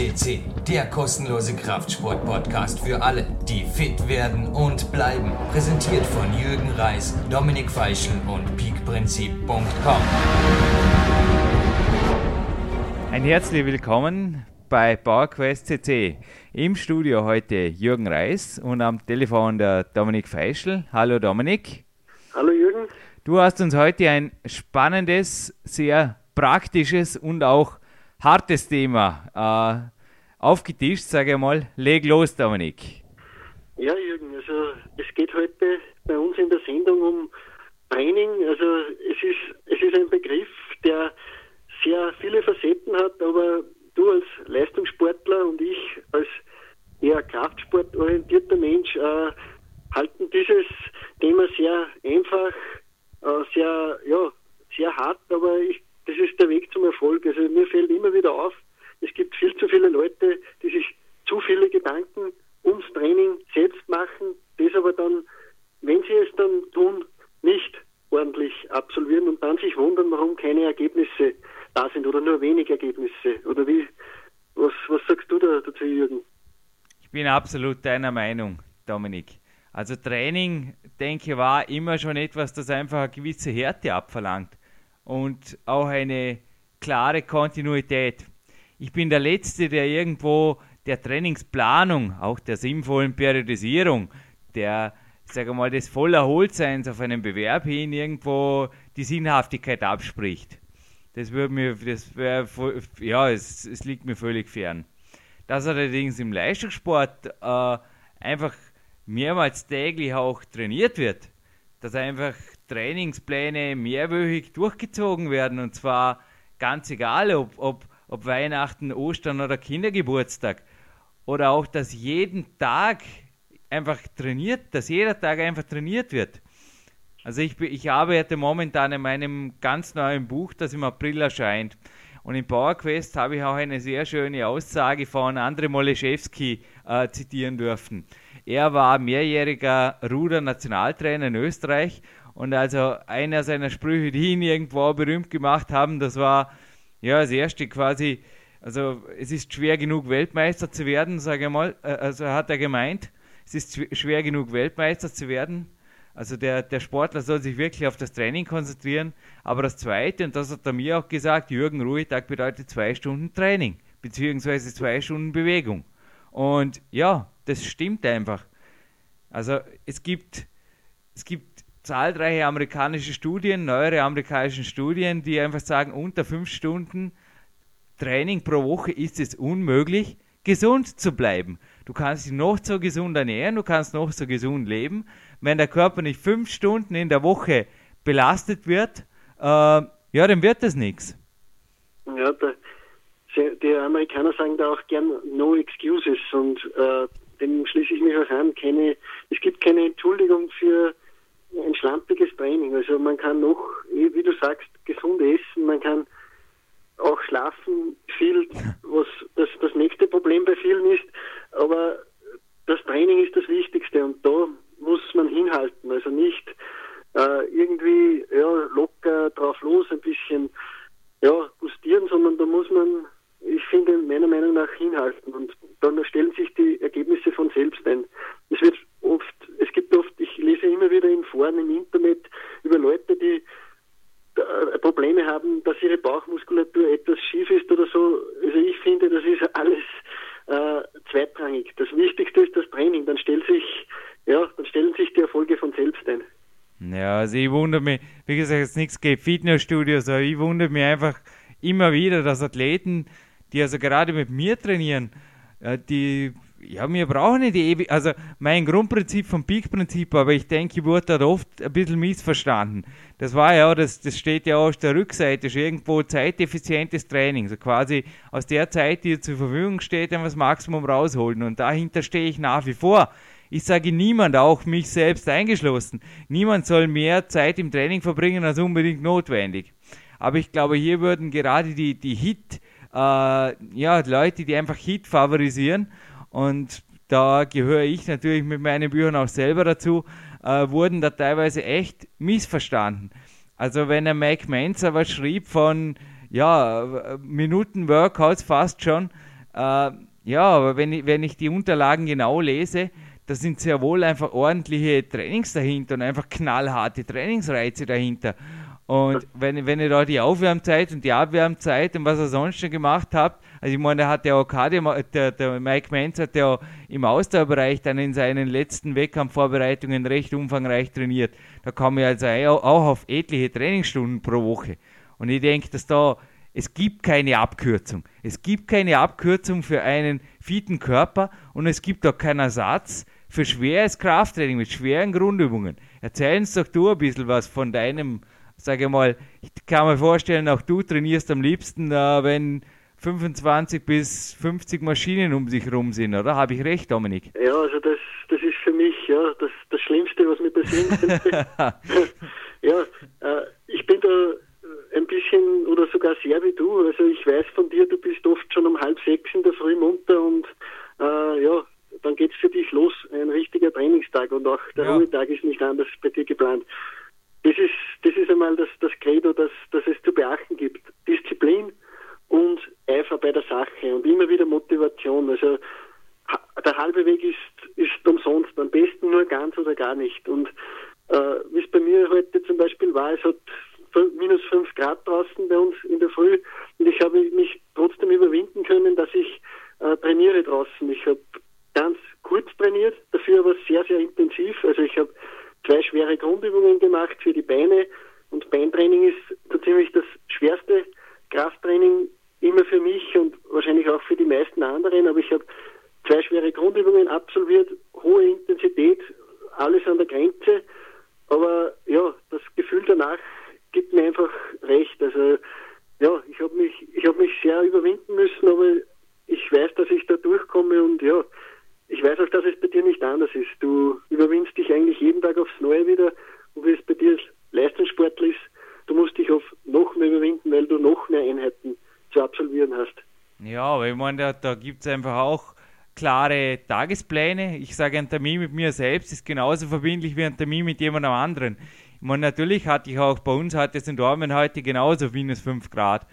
CC, der kostenlose Kraftsport-Podcast für alle, die fit werden und bleiben. Präsentiert von Jürgen Reis, Dominik Feischl und peakprinzip.com. Ein herzlich willkommen bei PowerQuest CC. Im Studio heute Jürgen Reis und am Telefon der Dominik Feischl. Hallo Dominik. Hallo Jürgen. Du hast uns heute ein spannendes, sehr praktisches und auch hartes Thema äh, aufgetischt, sage ich mal. Leg los, Dominik. Ja, Jürgen, also es geht heute bei uns in der Sendung um Training. Also es ist, es ist ein Begriff, der sehr viele Facetten hat, aber du als Leistungssportler und ich als eher kraftsportorientierter Mensch äh, halten dieses Thema sehr einfach, äh, sehr, ja, sehr hart, aber ich das ist der Weg zum Erfolg. Also mir fällt immer wieder auf, es gibt viel zu viele Leute, die sich zu viele Gedanken ums Training selbst machen, das aber dann, wenn sie es dann tun, nicht ordentlich absolvieren und dann sich wundern, warum keine Ergebnisse da sind oder nur wenig Ergebnisse. Oder wie, was, was sagst du da dazu, Jürgen? Ich bin absolut deiner Meinung, Dominik. Also Training, denke ich, war immer schon etwas, das einfach eine gewisse Härte abverlangt und auch eine klare Kontinuität. Ich bin der Letzte, der irgendwo der Trainingsplanung, auch der sinnvollen Periodisierung, der, sage mal, des Vollerholtseins auf einen Bewerb hin irgendwo die Sinnhaftigkeit abspricht. Das würde mir, das wäre, ja, es, es, liegt mir völlig fern. Dass allerdings im Leistungssport äh, einfach mehrmals täglich auch trainiert wird, dass einfach Trainingspläne mehrwöchig durchgezogen werden und zwar ganz egal, ob, ob, ob Weihnachten, Ostern oder Kindergeburtstag oder auch, dass jeden Tag einfach trainiert, dass jeder Tag einfach trainiert wird. Also ich, ich arbeite momentan in meinem ganz neuen Buch, das im April erscheint. Und im PowerQuest habe ich auch eine sehr schöne Aussage von Andrei Moleszewski äh, zitieren dürfen. Er war mehrjähriger Ruder-Nationaltrainer in Österreich und also einer seiner Sprüche, die ihn irgendwo berühmt gemacht haben, das war ja das erste quasi, also es ist schwer genug Weltmeister zu werden, sage ich mal, äh, also hat er gemeint, es ist schwer genug Weltmeister zu werden. Also der, der Sportler soll sich wirklich auf das Training konzentrieren. Aber das Zweite, und das hat er mir auch gesagt, Jürgen Ruhetag bedeutet zwei Stunden Training, beziehungsweise zwei Stunden Bewegung. Und ja, das stimmt einfach. Also es gibt, es gibt zahlreiche amerikanische Studien, neuere amerikanische Studien, die einfach sagen, unter fünf Stunden Training pro Woche ist es unmöglich, gesund zu bleiben. Du kannst dich noch so gesund ernähren, du kannst noch so gesund leben. Wenn der Körper nicht fünf Stunden in der Woche belastet wird, äh, ja, dann wird das nichts. Ja, der, die Amerikaner sagen da auch gern No Excuses und äh, dem schließe ich mich auch an. Keine, es gibt keine Entschuldigung für ein schlampiges Training. Also man kann noch, wie du sagst, gesund essen, man kann auch schlafen, viel, was das, das nächste Problem bei vielen ist, aber das Training ist das Wichtigste und da muss man hinhalten. Also nicht äh, irgendwie ja, locker drauf los, ein bisschen ja, gustieren, sondern da muss man ich finde, meiner Meinung nach hinhalten und dann stellen sich die Ergebnisse von selbst ein. Es wird oft, es gibt oft, ich lese immer wieder in Foren im Internet über Leute, die äh, Probleme haben, dass ihre Bauchmuskulatur etwas schief ist oder so. Also ich finde, das ist alles äh, zweitrangig. Das Wichtigste ist das Training. Dann stellt sich, ja, dann stellen sich die Erfolge von selbst ein. Ja, also ich wundere mich, wie gesagt, es nichts gibt Fitnessstudios, aber ich wundere mich einfach immer wieder, dass Athleten die also gerade mit mir trainieren, äh, die, ja, wir brauchen nicht ewig, also mein Grundprinzip vom Peak-Prinzip, aber ich denke, ich wurde dort oft ein bisschen missverstanden. Das war ja, das, das steht ja auf der Rückseite, ist irgendwo zeiteffizientes Training, so quasi aus der Zeit, die zur Verfügung steht, dann das Maximum rausholen und dahinter stehe ich nach wie vor. Ich sage niemand, auch mich selbst eingeschlossen, niemand soll mehr Zeit im Training verbringen als unbedingt notwendig. Aber ich glaube, hier würden gerade die, die Hit- äh, ja, Leute, die einfach Hit favorisieren. Und da gehöre ich natürlich mit meinen Büchern auch selber dazu, äh, wurden da teilweise echt missverstanden. Also wenn der Mac Menzer was schrieb von ja, Minuten Workouts fast schon, Äh, ja, aber wenn ich, wenn ich die Unterlagen genau lese, da sind sehr wohl einfach ordentliche Trainings dahinter und einfach knallharte Trainingsreize dahinter. Und wenn, wenn ihr da die Aufwärmzeit und die Abwärmzeit und was er sonst schon gemacht habt, also ich meine, der hat ja auch Kadi, der, der Mike Menz hat ja im Ausdauerbereich dann in seinen letzten Wettkampfvorbereitungen recht umfangreich trainiert. Da kam er also auch auf etliche Trainingsstunden pro Woche. Und ich denke, dass da, es gibt keine Abkürzung. Es gibt keine Abkürzung für einen fitten Körper und es gibt auch keinen Ersatz für schweres Krafttraining mit schweren Grundübungen. Erzähl uns doch du ein bisschen was von deinem, sage ich mal, ich kann mir vorstellen, auch du trainierst am liebsten, äh, wenn 25 bis 50 Maschinen um sich rum sind, oder? Habe ich recht, Dominik? Ja, also das, das ist für mich ja das, das Schlimmste, was mir passieren könnte. ja, äh, ich bin da ein bisschen oder sogar sehr wie du. Also ich weiß von dir, du bist oft schon um halb sechs in der Früh munter und äh, ja, dann geht es für dich los, ein richtiger Trainingstag und auch der ja. Ruhetag ist nicht anders bei dir geplant. Das ist, das ist einmal das, das Credo, das, das es zu beachten gibt. Disziplin und Eifer bei der Sache und immer wieder Motivation. Also der halbe Weg ist, ist umsonst. Am besten nur ganz oder gar nicht. Und äh, wie es bei mir heute zum Beispiel war, es hat minus fünf Grad draußen bei uns in der Früh und ich habe mich trotzdem überwinden können, dass ich äh, trainiere draußen. Ich habe ganz kurz trainiert, dafür aber sehr, sehr intensiv. Also ich habe zwei schwere Grundübungen gemacht für die Beine. Und Beintraining ist so ziemlich das schwerste Krafttraining immer für mich und wahrscheinlich auch für die meisten anderen, aber ich habe zwei schwere Grundübungen absolviert, hohe Intensität, alles an der Grenze, aber ja, das Gefühl danach gibt mir einfach recht. Also ja, ich habe mich, ich habe mich sehr überwinden müssen, aber ich weiß, dass ich da durchkomme und ja, ich weiß auch, dass es bei dir nicht anders ist. Du überwindest dich eigentlich jeden Tag aufs Neue wieder und wie es bei dir Leistungssportler ist, du musst dich auf noch mehr überwinden, weil du noch mehr Einheiten zu absolvieren hast. Ja, aber ich meine, da, da gibt es einfach auch klare Tagespläne. Ich sage, ein Termin mit mir selbst ist genauso verbindlich wie ein Termin mit jemandem anderen. Ich meine, natürlich hatte ich auch bei uns es in Dormen heute genauso minus 5 Grad.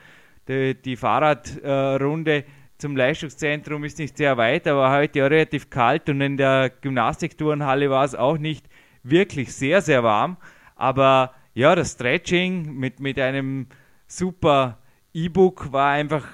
Die, die Fahrradrunde äh, zum Leistungszentrum ist nicht sehr weit, aber heute auch relativ kalt und in der Gymnastikturnhalle war es auch nicht wirklich sehr, sehr warm. Aber ja, das Stretching mit, mit einem super E-Book war einfach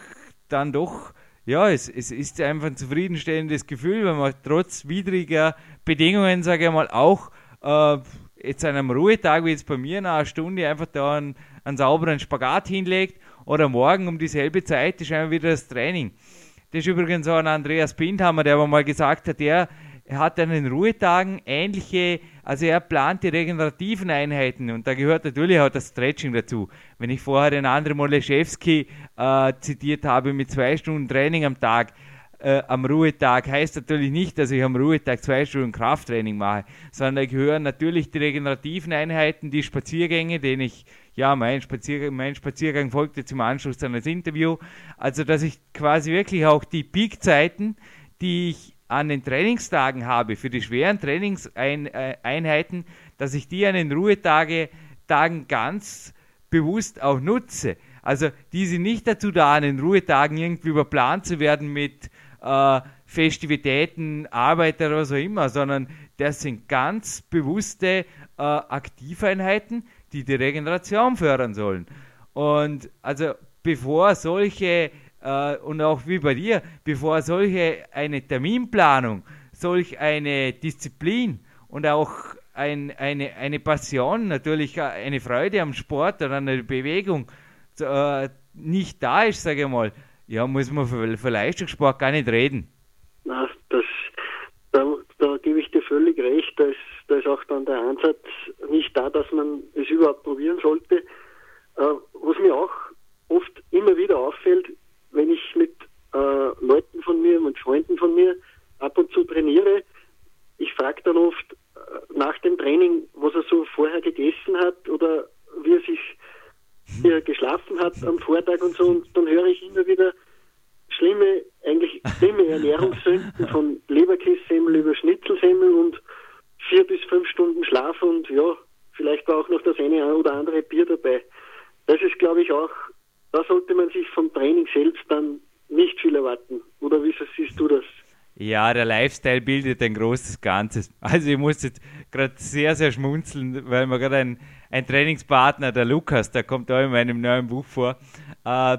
dann doch, ja, es, es ist einfach ein zufriedenstellendes Gefühl, wenn man trotz widriger Bedingungen, sage ich mal, auch äh, jetzt an einem Ruhetag, wie jetzt bei mir, nach einer Stunde einfach da einen, einen sauberen Spagat hinlegt oder morgen um dieselbe Zeit ist einfach wieder das Training. Das ist übrigens auch ein Andreas Bindhammer, der aber mal gesagt hat, er, er hat an den Ruhetagen ähnliche, also er plant die regenerativen Einheiten und da gehört natürlich auch das Stretching dazu. Wenn ich vorher den André Moleszewski äh, zitiert habe mit zwei Stunden Training am Tag, äh, am Ruhetag heißt natürlich nicht, dass ich am Ruhetag zwei Stunden Krafttraining mache, sondern da gehören natürlich die regenerativen Einheiten, die Spaziergänge, den ich, ja, mein Spaziergang, mein Spaziergang folgte zum Anschluss dann das Interview. Also, dass ich quasi wirklich auch die Peakzeiten, die ich an den Trainingstagen habe, für die schweren Trainingseinheiten, äh, dass ich die an den Ruhetagen ganz bewusst auch nutze. Also die sind nicht dazu da, an den Ruhetagen irgendwie überplant zu werden mit äh, Festivitäten, Arbeit oder auch immer, sondern das sind ganz bewusste äh, Aktiveinheiten, die die Regeneration fördern sollen. Und also bevor solche, äh, und auch wie bei dir, bevor solche eine Terminplanung, solch eine Disziplin und auch ein, eine, eine Passion, natürlich eine Freude am Sport oder an der Bewegung äh, nicht da ist, sage ich mal, ja, muss man für, für Leistungssport gar nicht reden. Na, das, da, da gebe ich dir völlig recht. Da ist, da ist auch dann der Ansatz nicht da, dass man es überhaupt probieren sollte. Äh, was mir auch oft immer wieder auffällt, wenn ich mit äh, Leuten von mir, mit Freunden von mir ab und zu trainiere, ich frage dann oft äh, nach dem Training, was er so vorher gegessen hat oder wie er sich wie er geschlafen hat am Vortag und so. Und dann höre ich immer wieder schlimme, eigentlich schlimme Ernährungssünden von Leberkässemmel über Schnitzelsemmel und vier bis fünf Stunden Schlaf und ja, vielleicht war auch noch das eine oder andere Bier dabei. Das ist, glaube ich, auch, da sollte man sich vom Training selbst dann nicht viel erwarten. Oder wie siehst du das? Der Lifestyle bildet ein großes Ganzes. Also ich muss jetzt gerade sehr, sehr schmunzeln, weil mir gerade ein, ein Trainingspartner, der Lukas, der kommt da in meinem neuen Buch vor, äh,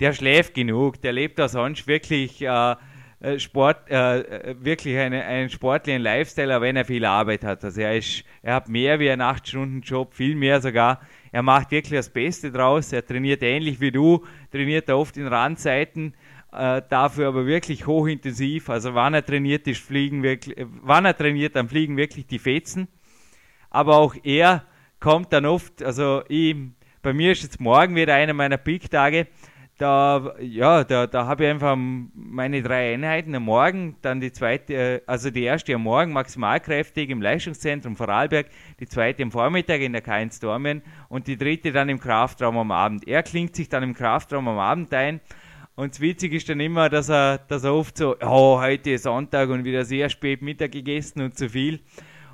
der schläft genug, der lebt da sonst wirklich äh, äh Sport, äh, äh, wirklich eine, einen sportlichen Lifestyle, wenn er viel Arbeit hat. Also er, ist, er hat mehr wie einen 8-Stunden-Job, viel mehr sogar. Er macht wirklich das Beste draus. Er trainiert ähnlich wie du, trainiert er oft in Randzeiten äh, dafür aber wirklich hochintensiv. Also wann er trainiert, ist fliegen wirklich, äh, wann er trainiert, dann fliegen wirklich die Fetzen. Aber auch er kommt dann oft, also ich, bei mir ist jetzt morgen wieder einer meiner Peak-Tage. Da, ja, da, da habe ich einfach meine drei Einheiten am Morgen, dann die zweite, äh, also die erste am Morgen maximalkräftig im Leistungszentrum Vorarlberg, die zweite am Vormittag in der K1 Dormien und die dritte dann im Kraftraum am Abend. Er klingt sich dann im Kraftraum am Abend ein und das Witzige ist dann immer, dass er, dass er oft so, oh, heute ist Sonntag und wieder sehr spät Mittag gegessen und zu viel.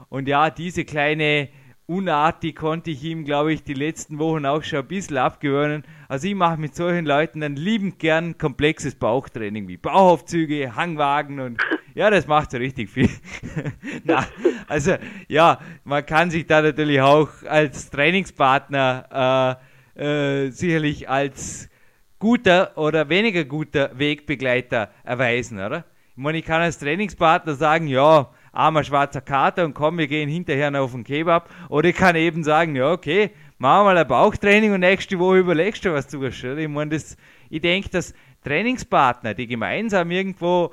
Und ja, diese kleine Unart, die konnte ich ihm, glaube ich, die letzten Wochen auch schon ein bisschen abgewöhnen. Also ich mache mit solchen Leuten dann liebend gern komplexes Bauchtraining wie Bauchaufzüge, Hangwagen und ja, das macht so richtig viel. Na, also ja, man kann sich da natürlich auch als Trainingspartner äh, äh, sicherlich als guter oder weniger guter Wegbegleiter erweisen, oder? Ich meine, ich kann als Trainingspartner sagen, ja, armer schwarzer Kater und komm, wir gehen hinterher noch auf den Kebab. Oder ich kann eben sagen, ja, okay, machen wir mal ein Bauchtraining und nächste Woche überlegst du was zu. Ich meine, das, ich denke, dass Trainingspartner, die gemeinsam irgendwo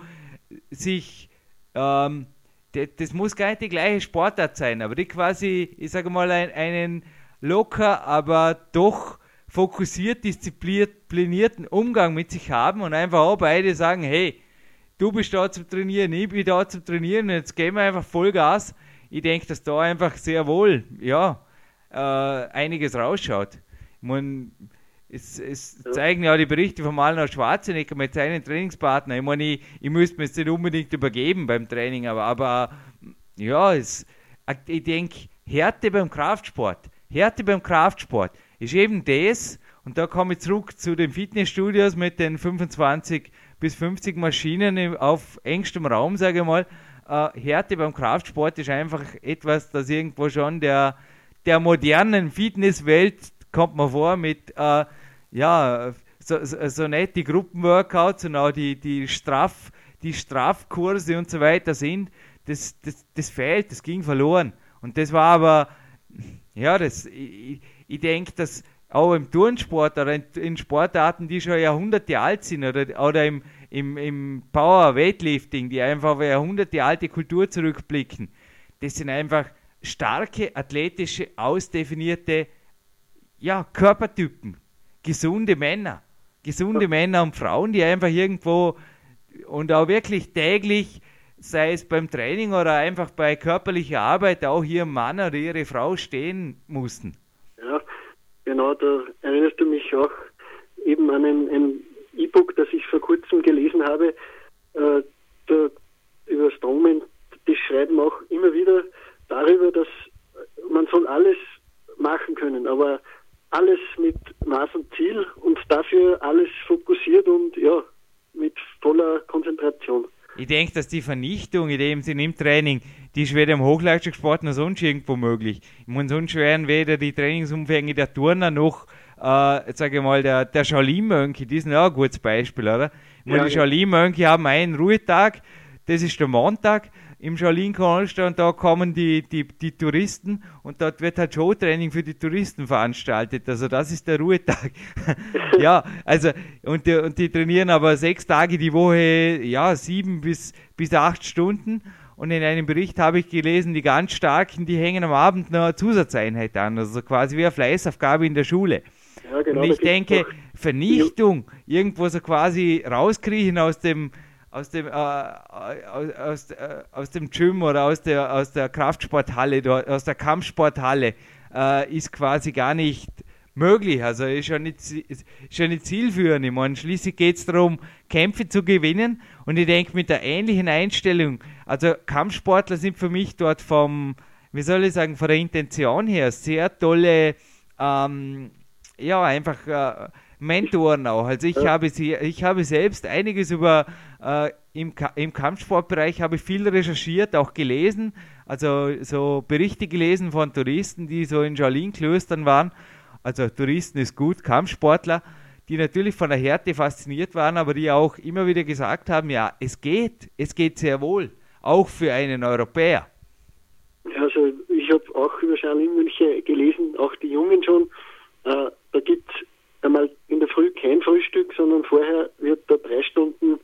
sich, ähm, das, muss gar nicht die gleiche Sportart sein, aber die quasi, ich sage mal, ein, einen locker, aber doch fokussiert, disziplinierten Umgang mit sich haben und einfach auch beide sagen, hey, du bist da zum Trainieren, ich bin da zum Trainieren, jetzt gehen wir einfach Vollgas. Ich denke, dass da einfach sehr wohl, ja, äh, einiges rausschaut. Meine, es, es ja. zeigen ja die Berichte von Malner Schwarzenegger mit seinen Trainingspartnern. Ich meine, ich, ich müsste mir jetzt nicht unbedingt übergeben beim Training, aber, aber ja, es, ich denke, Härte beim Kraftsport, Härte beim Kraftsport, ist eben das, und da komme ich zurück zu den Fitnessstudios mit den 25 bis 50 Maschinen auf engstem Raum, sage ich mal. Äh, Härte beim Kraftsport ist einfach etwas, das irgendwo schon der, der modernen Fitnesswelt, kommt man vor, mit, äh, ja, so, so, so nicht die Gruppenworkouts und auch die, die, Straf, die Strafkurse und so weiter sind. Das, das, das fehlt, das ging verloren. Und das war aber, ja, das, ich, ich denke, dass auch im Turnsport oder in, in, Sportarten, die schon Jahrhunderte alt sind, oder, oder im, im, im Power Weightlifting, die einfach auf Jahrhunderte alte Kultur zurückblicken, das sind einfach starke, athletische, ausdefinierte ja, Körpertypen, gesunde Männer, gesunde Männer und Frauen, die einfach irgendwo und auch wirklich täglich, sei es beim Training oder einfach bei körperlicher Arbeit, auch ihr Mann oder ihre Frau stehen mussten. Genau, da erinnerst du mich auch eben an ein, E-Book, das ich vor kurzem gelesen habe, äh, da, über Strongman, die schreiben auch immer wieder darüber, dass man soll alles machen können, aber alles mit Maß und Ziel und dafür alles fokussiert und ja, mit voller Konzentration. Ich denke, dass die Vernichtung in dem Sinn im Training, die ist weder im Hochleistungssport noch sonst irgendwo möglich. Ich meine, sonst wären weder die Trainingsumfänge der Turner noch, äh, sage ich mal, der, der Shaolin-Mönche, die sind auch ein gutes Beispiel, oder? Ich meine, ja, die Shaolin-Mönche haben einen Ruhetag, das ist der Montag, im Shaolin-Kloster und da kommen die, die, die Touristen und dort wird halt Showtraining für die Touristen veranstaltet. Also das ist der Ruhetag. ja, also und die, und die trainieren aber sechs Tage die Woche, ja, sieben bis, bis acht Stunden. Und in einem Bericht habe ich gelesen, die ganz Starken, die hängen am Abend noch eine Zusatzeinheit an, also quasi wie eine Fleißaufgabe in der Schule. Ja, genau, und ich denke, Vernichtung, irgendwo so quasi rauskriechen aus dem, aus dem, äh, aus, äh, aus, dem Gym oder aus der, aus der Kraftsporthalle, aus der Kampfsporthalle, äh, ist quasi gar nicht möglich. Also ist schon nicht, ist schon nicht zielführend. Ich meine, schließlich geht es darum, Kämpfe zu gewinnen. Und ich denke, mit der ähnlichen Einstellung, also Kampfsportler sind für mich dort vom, wie soll ich sagen, von der Intention her sehr tolle, ähm, ja, einfach äh, Mentoren auch. Also ich, ja. habe, ich habe selbst einiges über äh, im, im Kampfsportbereich habe ich viel recherchiert, auch gelesen, also so Berichte gelesen von Touristen, die so in Shaolin-Klöstern waren. Also Touristen ist gut, Kampfsportler, die natürlich von der Härte fasziniert waren, aber die auch immer wieder gesagt haben, ja, es geht, es geht sehr wohl, auch für einen Europäer. Also ich habe auch über Shaolin-Mönche gelesen, auch die Jungen schon. Äh, da gibt es einmal in der Früh kein Frühstück, sondern vorher wird da drei Stunden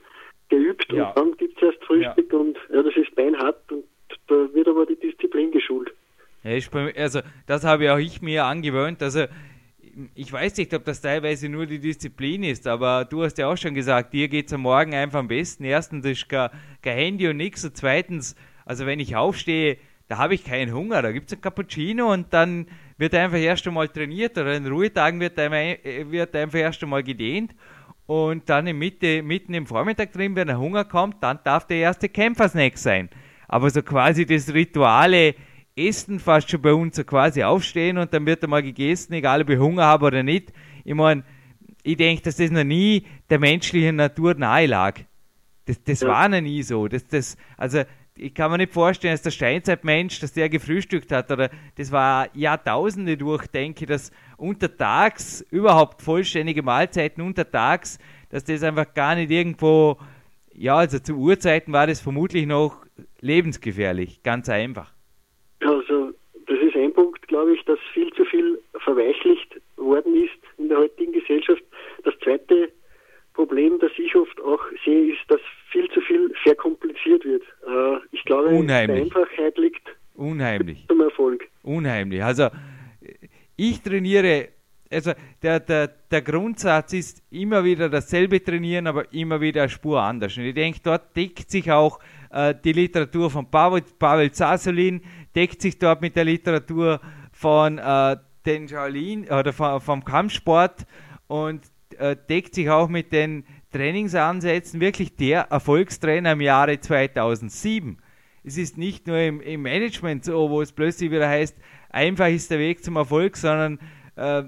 geübt ja. und dann gibt es erst Frühstück ja. und ja, das ist beinhart und da wird aber die Disziplin geschult. Ja, ich, also das habe auch ich mir angewöhnt. Also ich weiß nicht, ob das teilweise nur die Disziplin ist, aber du hast ja auch schon gesagt, dir geht es am Morgen einfach am besten. Erstens ist kein, kein Handy und nichts und zweitens, also wenn ich aufstehe, da habe ich keinen Hunger. Da gibt es ein Cappuccino und dann wird einfach erst einmal trainiert oder in Ruhetagen wird, wird einfach erst einmal gedehnt und dann in Mitte, mitten im Vormittag drin, wenn der Hunger kommt, dann darf der erste Kämpfersnack sein. Aber so quasi das rituale Essen fast schon bei uns so quasi aufstehen und dann wird einmal gegessen, egal ob ich Hunger habe oder nicht. Ich meine, ich denke, dass das noch nie der menschlichen Natur nahe lag. Das, das ja. war noch nie so. Das, das, also ich kann mir nicht vorstellen, dass der Steinzeitmensch, dass der gefrühstückt hat oder das war Jahrtausende durch, denke ich, dass untertags überhaupt vollständige Mahlzeiten untertags, dass das einfach gar nicht irgendwo, ja, also zu Urzeiten war das vermutlich noch lebensgefährlich, ganz einfach. Also das ist ein Punkt, glaube ich, dass viel zu viel verweichlicht worden ist in der heutigen Gesellschaft. Das zweite Problem, das ich oft auch sehe, ist, dass viel zu viel verkompliziert wird. Äh, ich glaube, Unheimlich. die Einfachheit liegt Unheimlich. zum Erfolg. Unheimlich. Also ich trainiere, also der, der, der Grundsatz ist immer wieder dasselbe trainieren, aber immer wieder eine Spur anders. Und ich denke, dort deckt sich auch äh, die Literatur von Pavel, Pavel Zasolin, deckt sich dort mit der Literatur von äh, den Shaolin oder vom, vom Kampfsport und äh, deckt sich auch mit den Trainingsansätzen wirklich der Erfolgstrainer im Jahre 2007. Es ist nicht nur im, im Management so, wo es plötzlich wieder heißt, einfach ist der Weg zum Erfolg, sondern äh,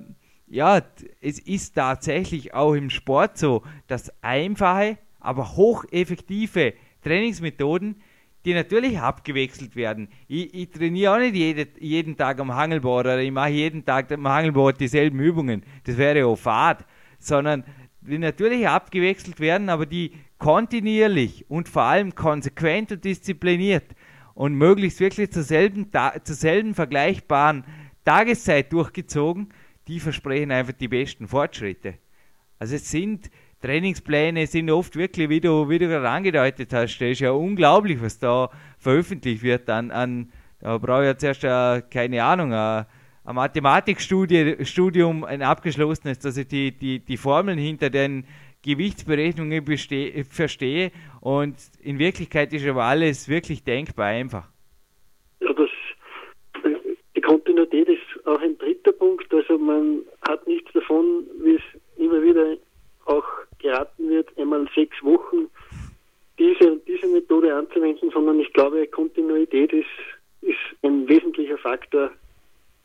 ja, es ist tatsächlich auch im Sport so, dass einfache, aber hocheffektive Trainingsmethoden, die natürlich abgewechselt werden. Ich, ich trainiere auch nicht jede, jeden Tag am Hangelboard oder ich mache jeden Tag am Hangelboard dieselben Übungen. Das wäre auch fad sondern die natürlich abgewechselt werden, aber die kontinuierlich und vor allem konsequent und diszipliniert und möglichst wirklich zur selben, zur selben vergleichbaren Tageszeit durchgezogen, die versprechen einfach die besten Fortschritte. Also es sind Trainingspläne sind oft wirklich, wie du, wie du gerade angedeutet hast, das ist ja unglaublich, was da veröffentlicht wird an, an da brauche ich ja zuerst uh, keine Ahnung, uh, ein Mathematikstudium ein abgeschlossenes, dass ich die, die, die Formeln hinter den Gewichtsberechnungen verstehe und in Wirklichkeit ist aber alles wirklich denkbar einfach. Ja, das, die Kontinuität ist auch ein dritter Punkt. Also man hat nichts davon, wie es immer wieder auch geraten wird, einmal sechs Wochen diese und diese Methode anzuwenden, sondern ich glaube, Kontinuität ist, ist ein wesentlicher Faktor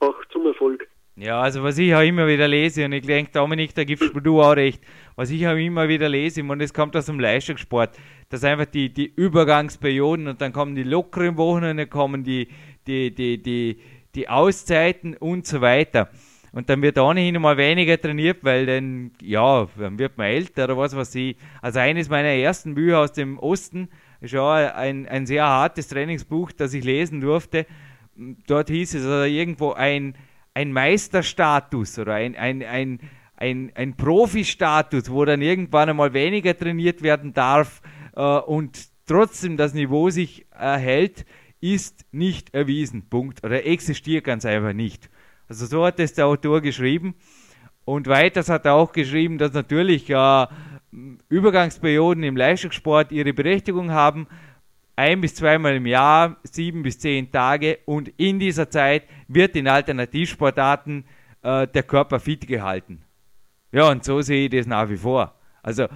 auch zum Erfolg. Ja, also was ich auch immer wieder lese, und ich denke, Dominik, da gibst du auch recht, was ich auch immer wieder lese, und es kommt aus dem Leistungssport, dass einfach die, die Übergangsperioden und dann kommen die lockeren Wochen und dann kommen die, die, die, die, die Auszeiten und so weiter. Und dann wird ohnehin mal weniger trainiert, weil dann, ja, dann wird man älter oder was weiß ich. Also eines meiner ersten Bücher aus dem Osten, ist auch ein, ein sehr hartes Trainingsbuch, das ich lesen durfte dort hieß es also irgendwo ein, ein Meisterstatus oder ein, ein, ein, ein, ein Profi-Status, wo dann irgendwann einmal weniger trainiert werden darf äh, und trotzdem das Niveau sich erhält, ist nicht erwiesen. Punkt. Oder existiert ganz einfach nicht. Also so hat es der Autor geschrieben. Und weiters hat er auch geschrieben, dass natürlich äh, Übergangsperioden im Leistungssport ihre Berechtigung haben, ein bis zweimal im Jahr, sieben bis zehn Tage und in dieser Zeit wird in Alternativsportarten äh, der Körper fit gehalten. Ja, und so sehe ich das nach wie vor. Also,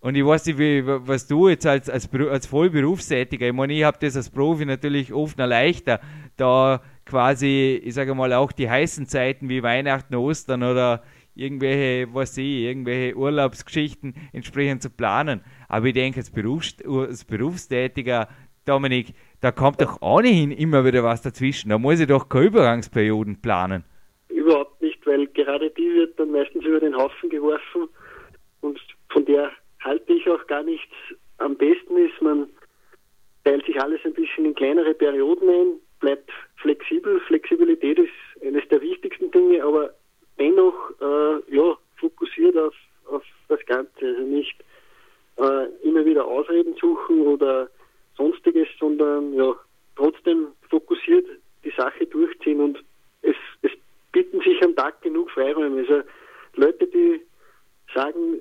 und ich weiß nicht, wie, was du jetzt als, als, als Vollberufstätiger, ich meine, ich habe das als Profi natürlich oft noch leichter, da quasi, ich sage mal, auch die heißen Zeiten wie Weihnachten, Ostern oder irgendwelche, was ich, irgendwelche Urlaubsgeschichten entsprechend zu planen. Aber ich denke, als, Berufs als Berufstätiger, Dominik, da kommt doch ohnehin immer wieder was dazwischen. Da muss ich doch keine Übergangsperioden planen. Überhaupt nicht, weil gerade die wird dann meistens über den Haufen geworfen und von der halte ich auch gar nichts. Am besten ist, man teilt sich alles ein bisschen in kleinere Perioden ein, bleibt flexibel. Flexibilität ist eines der wichtigsten Dinge, aber dennoch äh, ja, fokussiert auf, auf das Ganze. Also nicht äh, immer wieder Ausreden suchen oder sonstiges, sondern ja, trotzdem fokussiert die Sache durchziehen und es, es bieten sich am Tag genug Freiräume. Also Leute, die sagen,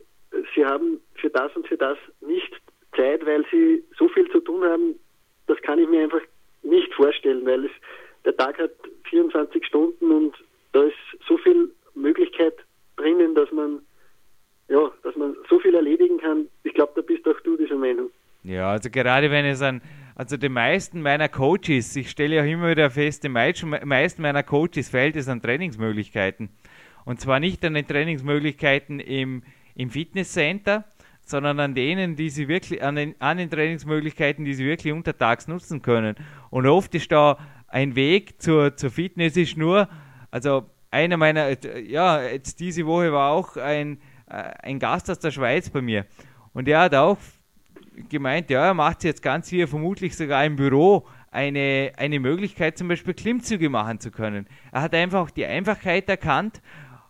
sie haben für das und für das nicht Zeit, weil sie so viel zu tun haben, das kann ich mir einfach nicht vorstellen, weil es, der Tag hat 24 Stunden und da ist so viel Möglichkeit drinnen, dass man ja, dass man so viel erledigen kann. Ich glaube, da bist auch du dieser Meinung. Ja, also gerade wenn es an, also die meisten meiner Coaches, ich stelle ja immer wieder fest, die meisten meiner Coaches fehlt es an Trainingsmöglichkeiten. Und zwar nicht an den Trainingsmöglichkeiten im, im Fitnesscenter, sondern an denen, die sie wirklich, an den, an den Trainingsmöglichkeiten, die sie wirklich untertags nutzen können. Und oft ist da ein Weg zur, zur Fitness ist nur, also einer meiner, ja, jetzt diese Woche war auch ein, äh, ein Gast aus der Schweiz bei mir. Und der hat auch gemeint, ja, er macht jetzt ganz hier vermutlich sogar im Büro eine, eine Möglichkeit, zum Beispiel Klimmzüge machen zu können. Er hat einfach die Einfachheit erkannt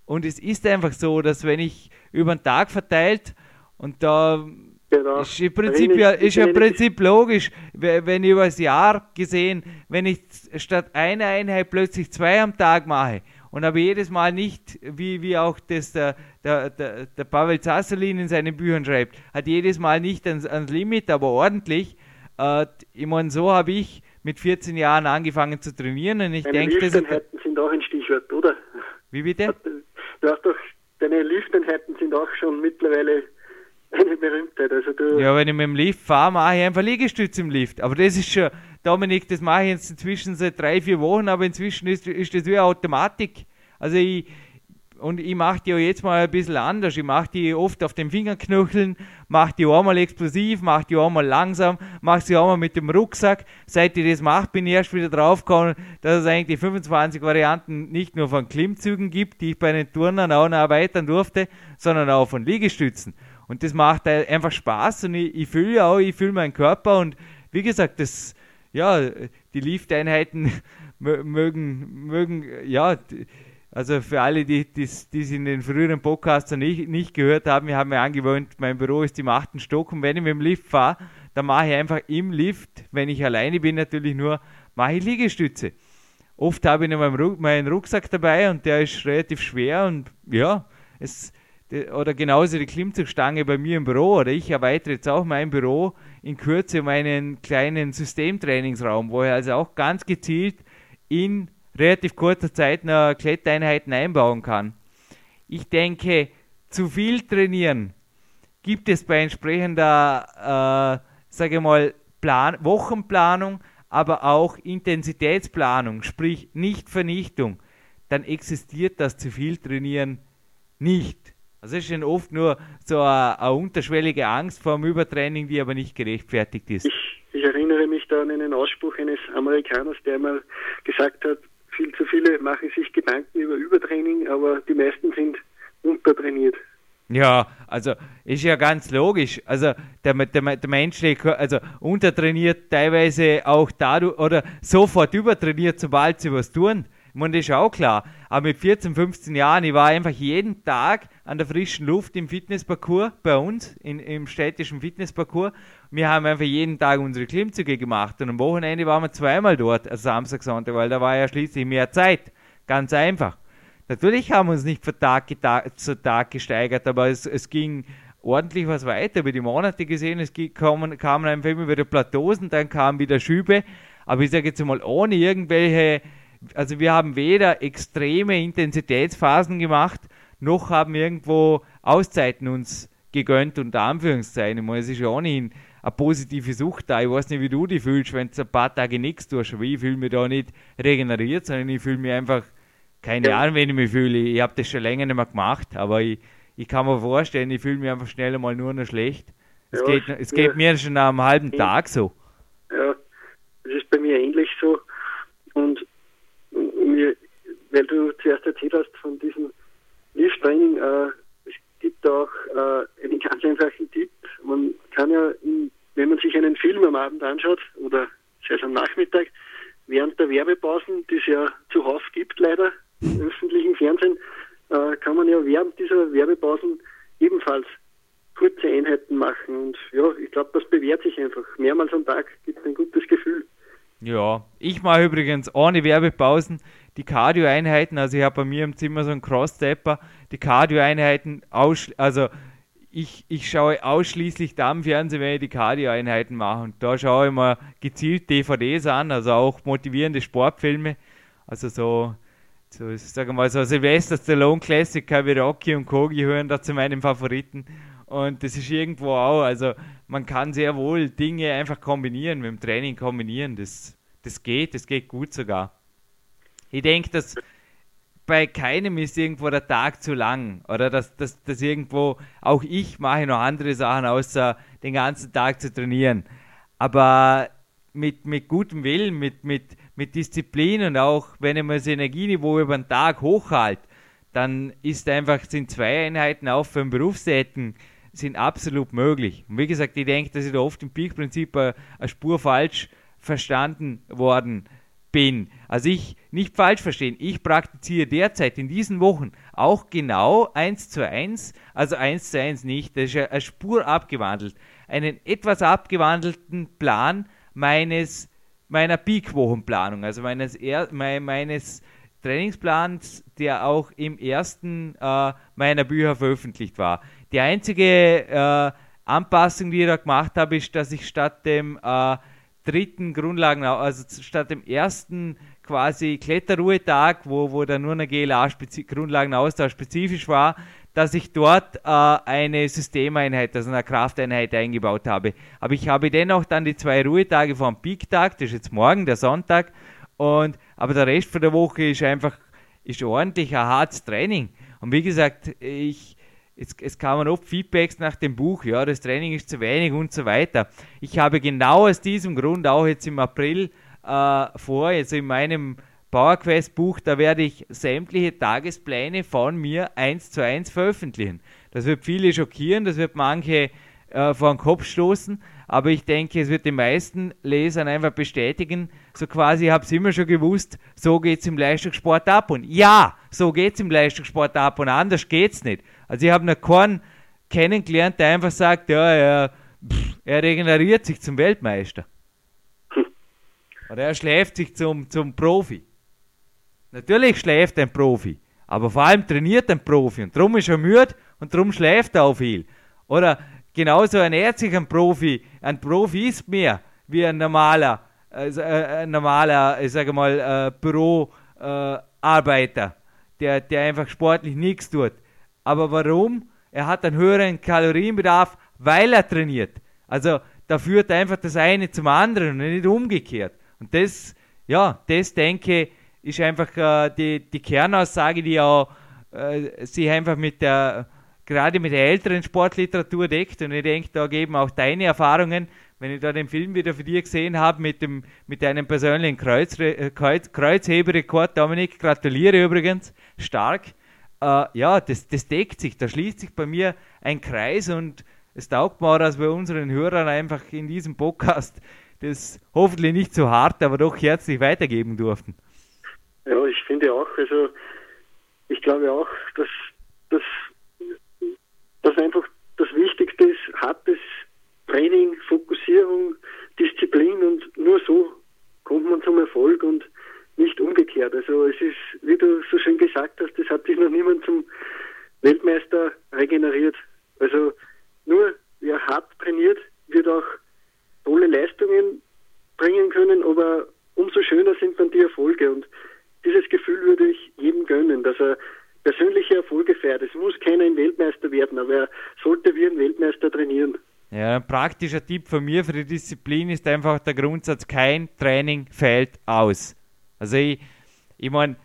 und es ist einfach so, dass wenn ich über den Tag verteilt und da Genau. Ist im Prinzip, ja, ist ja im Prinzip logisch, wenn ich über das Jahr gesehen, wenn ich statt einer Einheit plötzlich zwei am Tag mache und aber jedes Mal nicht, wie, wie auch das der, der, der, der Pavel Zasselin in seinen Büchern schreibt, hat jedes Mal nicht ans, ans Limit, aber ordentlich. Äh, ich meine, so habe ich mit 14 Jahren angefangen zu trainieren und ich denke, das sind auch ein Stichwort, oder? Wie bitte? Du hast doch, deine Lifteinheiten sind auch schon mittlerweile eine Berühmtheit. Also du ja, wenn ich mit dem Lift fahre, mache ich einfach Liegestütze im Lift. Aber das ist schon, Dominik, das mache ich jetzt inzwischen seit drei, vier Wochen, aber inzwischen ist, ist das wie eine Automatik. Also ich, und ich mache die auch jetzt mal ein bisschen anders. Ich mache die oft auf den Fingerknöcheln, mache die auch mal explosiv, mache die auch mal langsam, mache sie auch mal mit dem Rucksack. Seit ich das mache, bin ich erst wieder draufgekommen, dass es eigentlich 25 Varianten nicht nur von Klimmzügen gibt, die ich bei den Turnern auch noch erweitern durfte, sondern auch von Liegestützen. Und das macht einfach Spaß und ich, ich fühle auch, ich fühle meinen Körper und wie gesagt, das, ja, die Lift-Einheiten mögen, mögen, ja, also für alle, die es in den früheren Podcasts nicht, nicht gehört haben, wir haben mir angewöhnt, mein Büro ist im achten Stock und wenn ich mit dem Lift fahre, dann mache ich einfach im Lift, wenn ich alleine bin natürlich nur, mache ich Liegestütze. Oft habe ich noch meinen Rucksack dabei und der ist relativ schwer und ja, es, oder genauso die Klimmzugstange bei mir im Büro oder ich erweitere jetzt auch mein Büro in Kürze um einen kleinen Systemtrainingsraum, wo ich also auch ganz gezielt in relativ kurzer Zeit noch Klettereinheiten einbauen kann. Ich denke, zu viel trainieren gibt es bei entsprechender, äh, sage ich mal, Plan Wochenplanung, aber auch Intensitätsplanung, sprich nicht Vernichtung, dann existiert das zu viel Trainieren nicht. Also es ist schon oft nur so eine, eine, unterschwellige Angst vor dem Übertraining, die aber nicht gerechtfertigt ist. Ich, ich erinnere mich da an einen Ausspruch eines Amerikaners, der mal gesagt hat, viel zu viele machen sich Gedanken über Übertraining, aber die meisten sind untertrainiert. Ja, also ist ja ganz logisch. Also der, der, der Mensch, also untertrainiert teilweise auch dadurch oder sofort übertrainiert, sobald sie was tun. Ich meine, das ist auch klar. Aber mit 14, 15 Jahren, ich war einfach jeden Tag an der frischen Luft im Fitnessparcours bei uns, in, im städtischen Fitnessparcours. Wir haben einfach jeden Tag unsere Klimmzüge gemacht und am Wochenende waren wir zweimal dort, also Samstag, Sonntag, weil da war ja schließlich mehr Zeit. Ganz einfach. Natürlich haben wir uns nicht von Tag zu Tag gesteigert, aber es, es ging ordentlich was weiter. Über die Monate gesehen, es kamen, kamen einfach immer wieder Plateaus und dann kamen wieder Schübe. Aber ich sage jetzt mal, ohne irgendwelche also wir haben weder extreme Intensitätsphasen gemacht, noch haben irgendwo Auszeiten uns gegönnt, unter Anführungszeichen. Es ist ja ohnehin eine positive Sucht da. Ich weiß nicht, wie du dich fühlst, wenn du ein paar Tage nichts tust. Aber ich fühle mich da nicht regeneriert, sondern ich fühle mich einfach keine Ja. Ahnung, wenn ich mich fühle. Ich habe das schon länger nicht mehr gemacht, aber ich, ich kann mir vorstellen, ich fühle mich einfach schnell mal nur noch schlecht. Es, Ja, geht, es ja. geht mir schon einem halben. Tag so. Ja, das ist bei mir ähnlich so. Und weil du zuerst erzählt hast von diesem Lifttraining, äh, es gibt auch äh, einen ganz einfachen Tipp. Man kann ja, in, wenn man sich einen Film am Abend anschaut oder sei es am Nachmittag, während der Werbepausen, die es ja zuhauf gibt leider im öffentlichen Fernsehen, äh, kann man ja während dieser Werbepausen ebenfalls kurze Einheiten machen. Und ja, ich glaube, das bewährt sich einfach. Mehrmals am Tag gibt ein gutes Gefühl. Ja, ich mache übrigens ohne Werbepausen die Cardio-Einheiten. Also ich habe bei mir im Zimmer so einen Cross-Stepper. Die Cardio-Einheiten, also ich, ich schaue ausschließlich da am Fernsehen, wenn ich die Cardio-Einheiten mache. Und da schaue ich mir gezielt DVDs an, also auch motivierende Sportfilme. Also so, so ich sage mal, so Sylvester Stallone Klassiker wie Rocky und Co. gehören da zu meinen Favoriten. Und das ist irgendwo auch, also man kann sehr wohl Dinge einfach kombinieren, mit dem Training kombinieren. Das, das geht, das geht gut sogar. Ich denke, dass bei keinem ist irgendwo der Tag zu lang. Oder dass, dass, dass irgendwo, auch ich mache noch andere Sachen, außer den ganzen Tag zu trainieren. Aber mit, mit gutem Willen, mit, mit, mit Disziplin und auch wenn ich mal das Energieniveau über den Tag hochhalte, dann ist einfach, sind zwei Einheiten auch für den Berufstätigen sind absolut möglich. Und wie gesagt, ich denke, dass ich da oft im Peak-Prinzip eine Spur falsch verstanden worden bin. Also ich nicht falsch verstehen, ich praktiziere derzeit in diesen Wochen auch genau 1 zu 1, also 1 zu 1 nicht, das ist eine Spur abgewandelt, einen etwas abgewandelten Plan meines meiner Peak-Wochenplanung, also meines, mei- meines Trainingsplans, der auch im ersten äh, meiner Bücher veröffentlicht war. Die einzige äh, Anpassung, die ich da gemacht habe, ist, dass ich statt dem äh, dritten Grundlagen, also statt dem ersten quasi Kletterruhetag, wo, wo dann nur eine GLA-Grundlagenaustausch spezifisch war, dass ich dort äh, eine Systemeinheit, also eine Krafteinheit eingebaut habe. Aber ich habe dennoch dann die zwei Ruhetage vom Peak-Tag, das ist jetzt morgen, der Sonntag, und, aber der Rest von der Woche ist einfach ist ordentlich ein hartes Training. Und wie gesagt, ich, es, es kamen oft Feedbacks nach dem Buch, ja, das Training ist zu wenig und so weiter. Ich habe genau aus diesem Grund auch jetzt im April äh, vor, also in meinem PowerQuest Buch, da werde ich sämtliche Tagespläne von mir eins zu eins veröffentlichen. Das wird viele schockieren, das wird manche äh, vor den Kopf stoßen, aber ich denke, es wird den meisten Lesern einfach bestätigen, so quasi, ich habe es immer schon gewusst, so geht es im Leistungssport ab. Und ja, so geht es im Leistungssport ab und anders geht es nicht. Also ich habe noch keinen kennengelernt, der einfach sagt, ja, er, pff, er regeneriert sich zum Weltmeister. Oder er schläft sich zum, zum Profi. Natürlich schläft ein Profi, aber vor allem trainiert ein Profi und darum ist er müde und darum schläft er auch viel. Oder genauso ernährt sich ein Profi. Ein Profi ist mehr wie ein normaler, also, äh, ein normaler, ich sage mal, äh, Büroarbeiter, äh, der, der einfach sportlich nichts tut. Aber warum? Er hat einen höheren Kalorienbedarf, weil er trainiert. Also da führt einfach das eine zum anderen und nicht umgekehrt. Und das, ja, das denke ich, ist einfach äh, die, die Kernaussage, die auch äh, sich einfach mit der, gerade mit der älteren Sportliteratur deckt. Und ich denke, da geben auch deine Erfahrungen, wenn ich da den Film wieder für dich gesehen habe, mit, dem, mit deinem persönlichen Kreuz, äh, Kreuz, Kreuzheberekord, Dominik, gratuliere übrigens, stark. Äh, ja, das, das deckt sich, da schließt sich bei mir ein Kreis und es taugt mir auch, dass wir unseren Hörern einfach in diesem Podcast das hoffentlich nicht so hart, aber doch herzlich weitergeben durften. Ja, ich finde auch, also ich glaube auch, dass das dass einfach das Wichtigste ist, hartes Training, Fokussierung, Disziplin und nur so kommt man zum Erfolg und nicht umgekehrt. Also es ist, wie du so schön gesagt hast, es hat sich noch niemand zum Weltmeister regeneriert. Also nur wer hart trainiert, wird auch tolle Leistungen bringen können, aber umso schöner sind dann die Erfolge und dieses Gefühl würde ich jedem gönnen, dass er persönliche Erfolge feiert. Es muss keiner ein Weltmeister werden, aber er sollte wie ein Weltmeister trainieren. Ja, ein praktischer Tipp von mir für die Disziplin ist einfach der Grundsatz, kein Training fällt aus. Also ich, ich meine,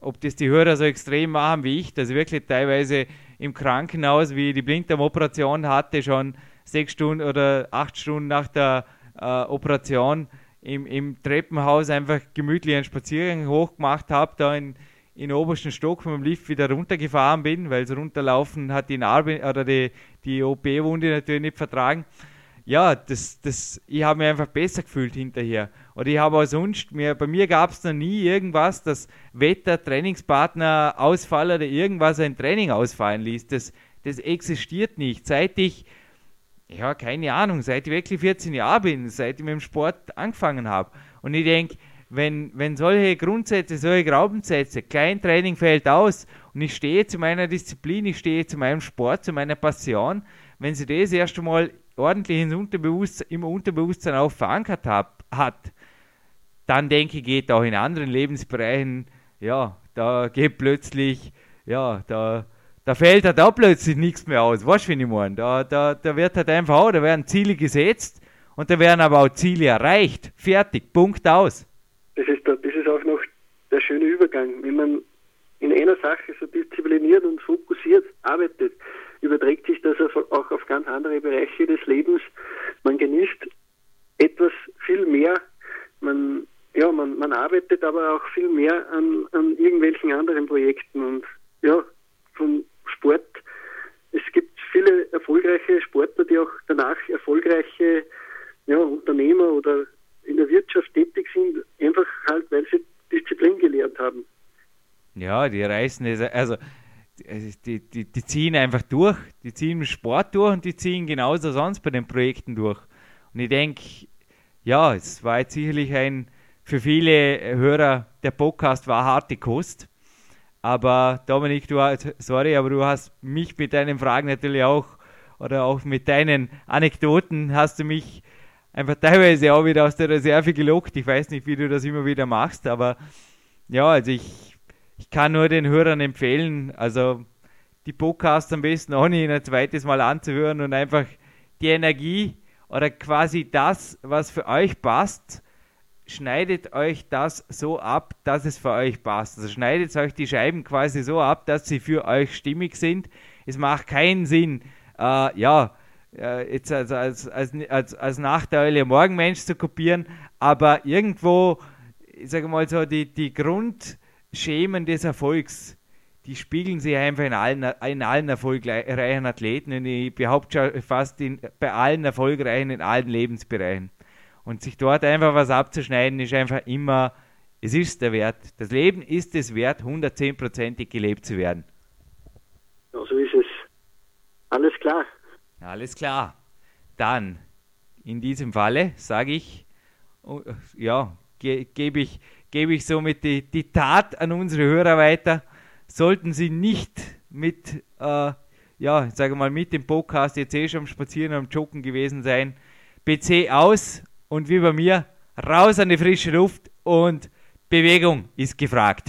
ob das die Hörer so extrem machen wie ich, dass ich wirklich teilweise im Krankenhaus, wie ich die Blinddarmoperation hatte, schon sechs Stunden oder acht Stunden nach der äh, Operation im, im Treppenhaus einfach gemütlich einen Spaziergang hochgemacht habe, da in, in den obersten Stock vom Lift wieder runtergefahren bin, weil es runterlaufen hat die Narbe oder die, die OP-Wunde natürlich nicht vertragen. Ja, das, das, ich habe mich einfach besser gefühlt hinterher. Oder ich habe auch sonst, mir, bei mir gab es noch nie irgendwas, dass Wetter, Trainingspartner, Ausfall oder irgendwas ein Training ausfallen ließ. Das, das existiert nicht. Seit ich ja, keine Ahnung, seit ich wirklich 14 Jahre bin, seit ich mit dem Sport angefangen habe. Und ich denke, wenn, wenn solche Grundsätze, solche Glaubenssätze, Kleintraining fällt aus und ich stehe zu meiner Disziplin, ich stehe zu meinem Sport, zu meiner Passion, wenn sie das erst einmal ordentlich ins Unterbewusstsein, im Unterbewusstsein auch verankert hab, hat, dann denke ich, geht auch in anderen Lebensbereichen, ja, da geht plötzlich, ja, da da fällt halt auch plötzlich nichts mehr aus. Weißt du, wie ich meine? Da, da, da wird halt einfach auch, da werden Ziele gesetzt und da werden aber auch Ziele erreicht. Fertig, Punkt aus. Das ist, das ist auch noch der schöne Übergang. Wenn man in einer Sache so diszipliniert und fokussiert arbeitet, überträgt sich das auch auf ganz andere Bereiche des Lebens. Man genießt etwas viel mehr. Man, ja, man, man arbeitet aber auch viel mehr an, an irgendwelchen anderen Projekten und ja, vom Sport. Es gibt viele erfolgreiche Sportler, die auch danach erfolgreiche ja, Unternehmer oder in der Wirtschaft tätig sind, einfach halt, weil sie Disziplin gelernt haben. Ja, die reißen es, also die, die, die ziehen einfach durch, die ziehen Sport durch und die ziehen genauso sonst bei den Projekten durch. Und ich denke, ja, es war jetzt sicherlich ein, für viele Hörer, der Podcast war harte Kost. Aber Dominik, du sorry, aber du hast mich mit deinen Fragen natürlich auch oder auch mit deinen Anekdoten hast du mich einfach teilweise auch wieder aus der Reserve gelockt. Ich weiß nicht, wie du das immer wieder machst, aber ja, also ich, ich kann nur den Hörern empfehlen, also die Podcasts am besten auch nicht ein zweites Mal anzuhören und einfach die Energie oder quasi das, was für euch passt, schneidet euch das so ab, dass es für euch passt. Also schneidet euch die Scheiben quasi so ab, dass sie für euch stimmig sind. Es macht keinen Sinn, äh, ja, äh, jetzt als, als, als, als, als nach der Eule Morgenmensch zu kopieren, aber irgendwo, ich sage mal so, die, die Grundschemen des Erfolgs, die spiegeln sich einfach in allen, in allen erfolgreichen Athleten und ich behaupte fast in, bei allen erfolgreichen in allen Lebensbereichen. Und sich dort einfach was abzuschneiden, ist einfach immer, es ist der Wert. Das Leben ist es wert, 110%ig gelebt zu werden. Ja, so ist es. Alles klar. Alles klar. Dann, in diesem Falle, sage ich, oh, ja, ge gebe ich, gebe ich somit die, die Tat an unsere Hörer weiter. Sollten sie nicht mit, äh, ja, ich sage mal, mit dem Podcast jetzt eh schon am Spazieren, am Joggen gewesen sein, PC aus und wie bei mir, raus an die frische Luft und Bewegung ist gefragt.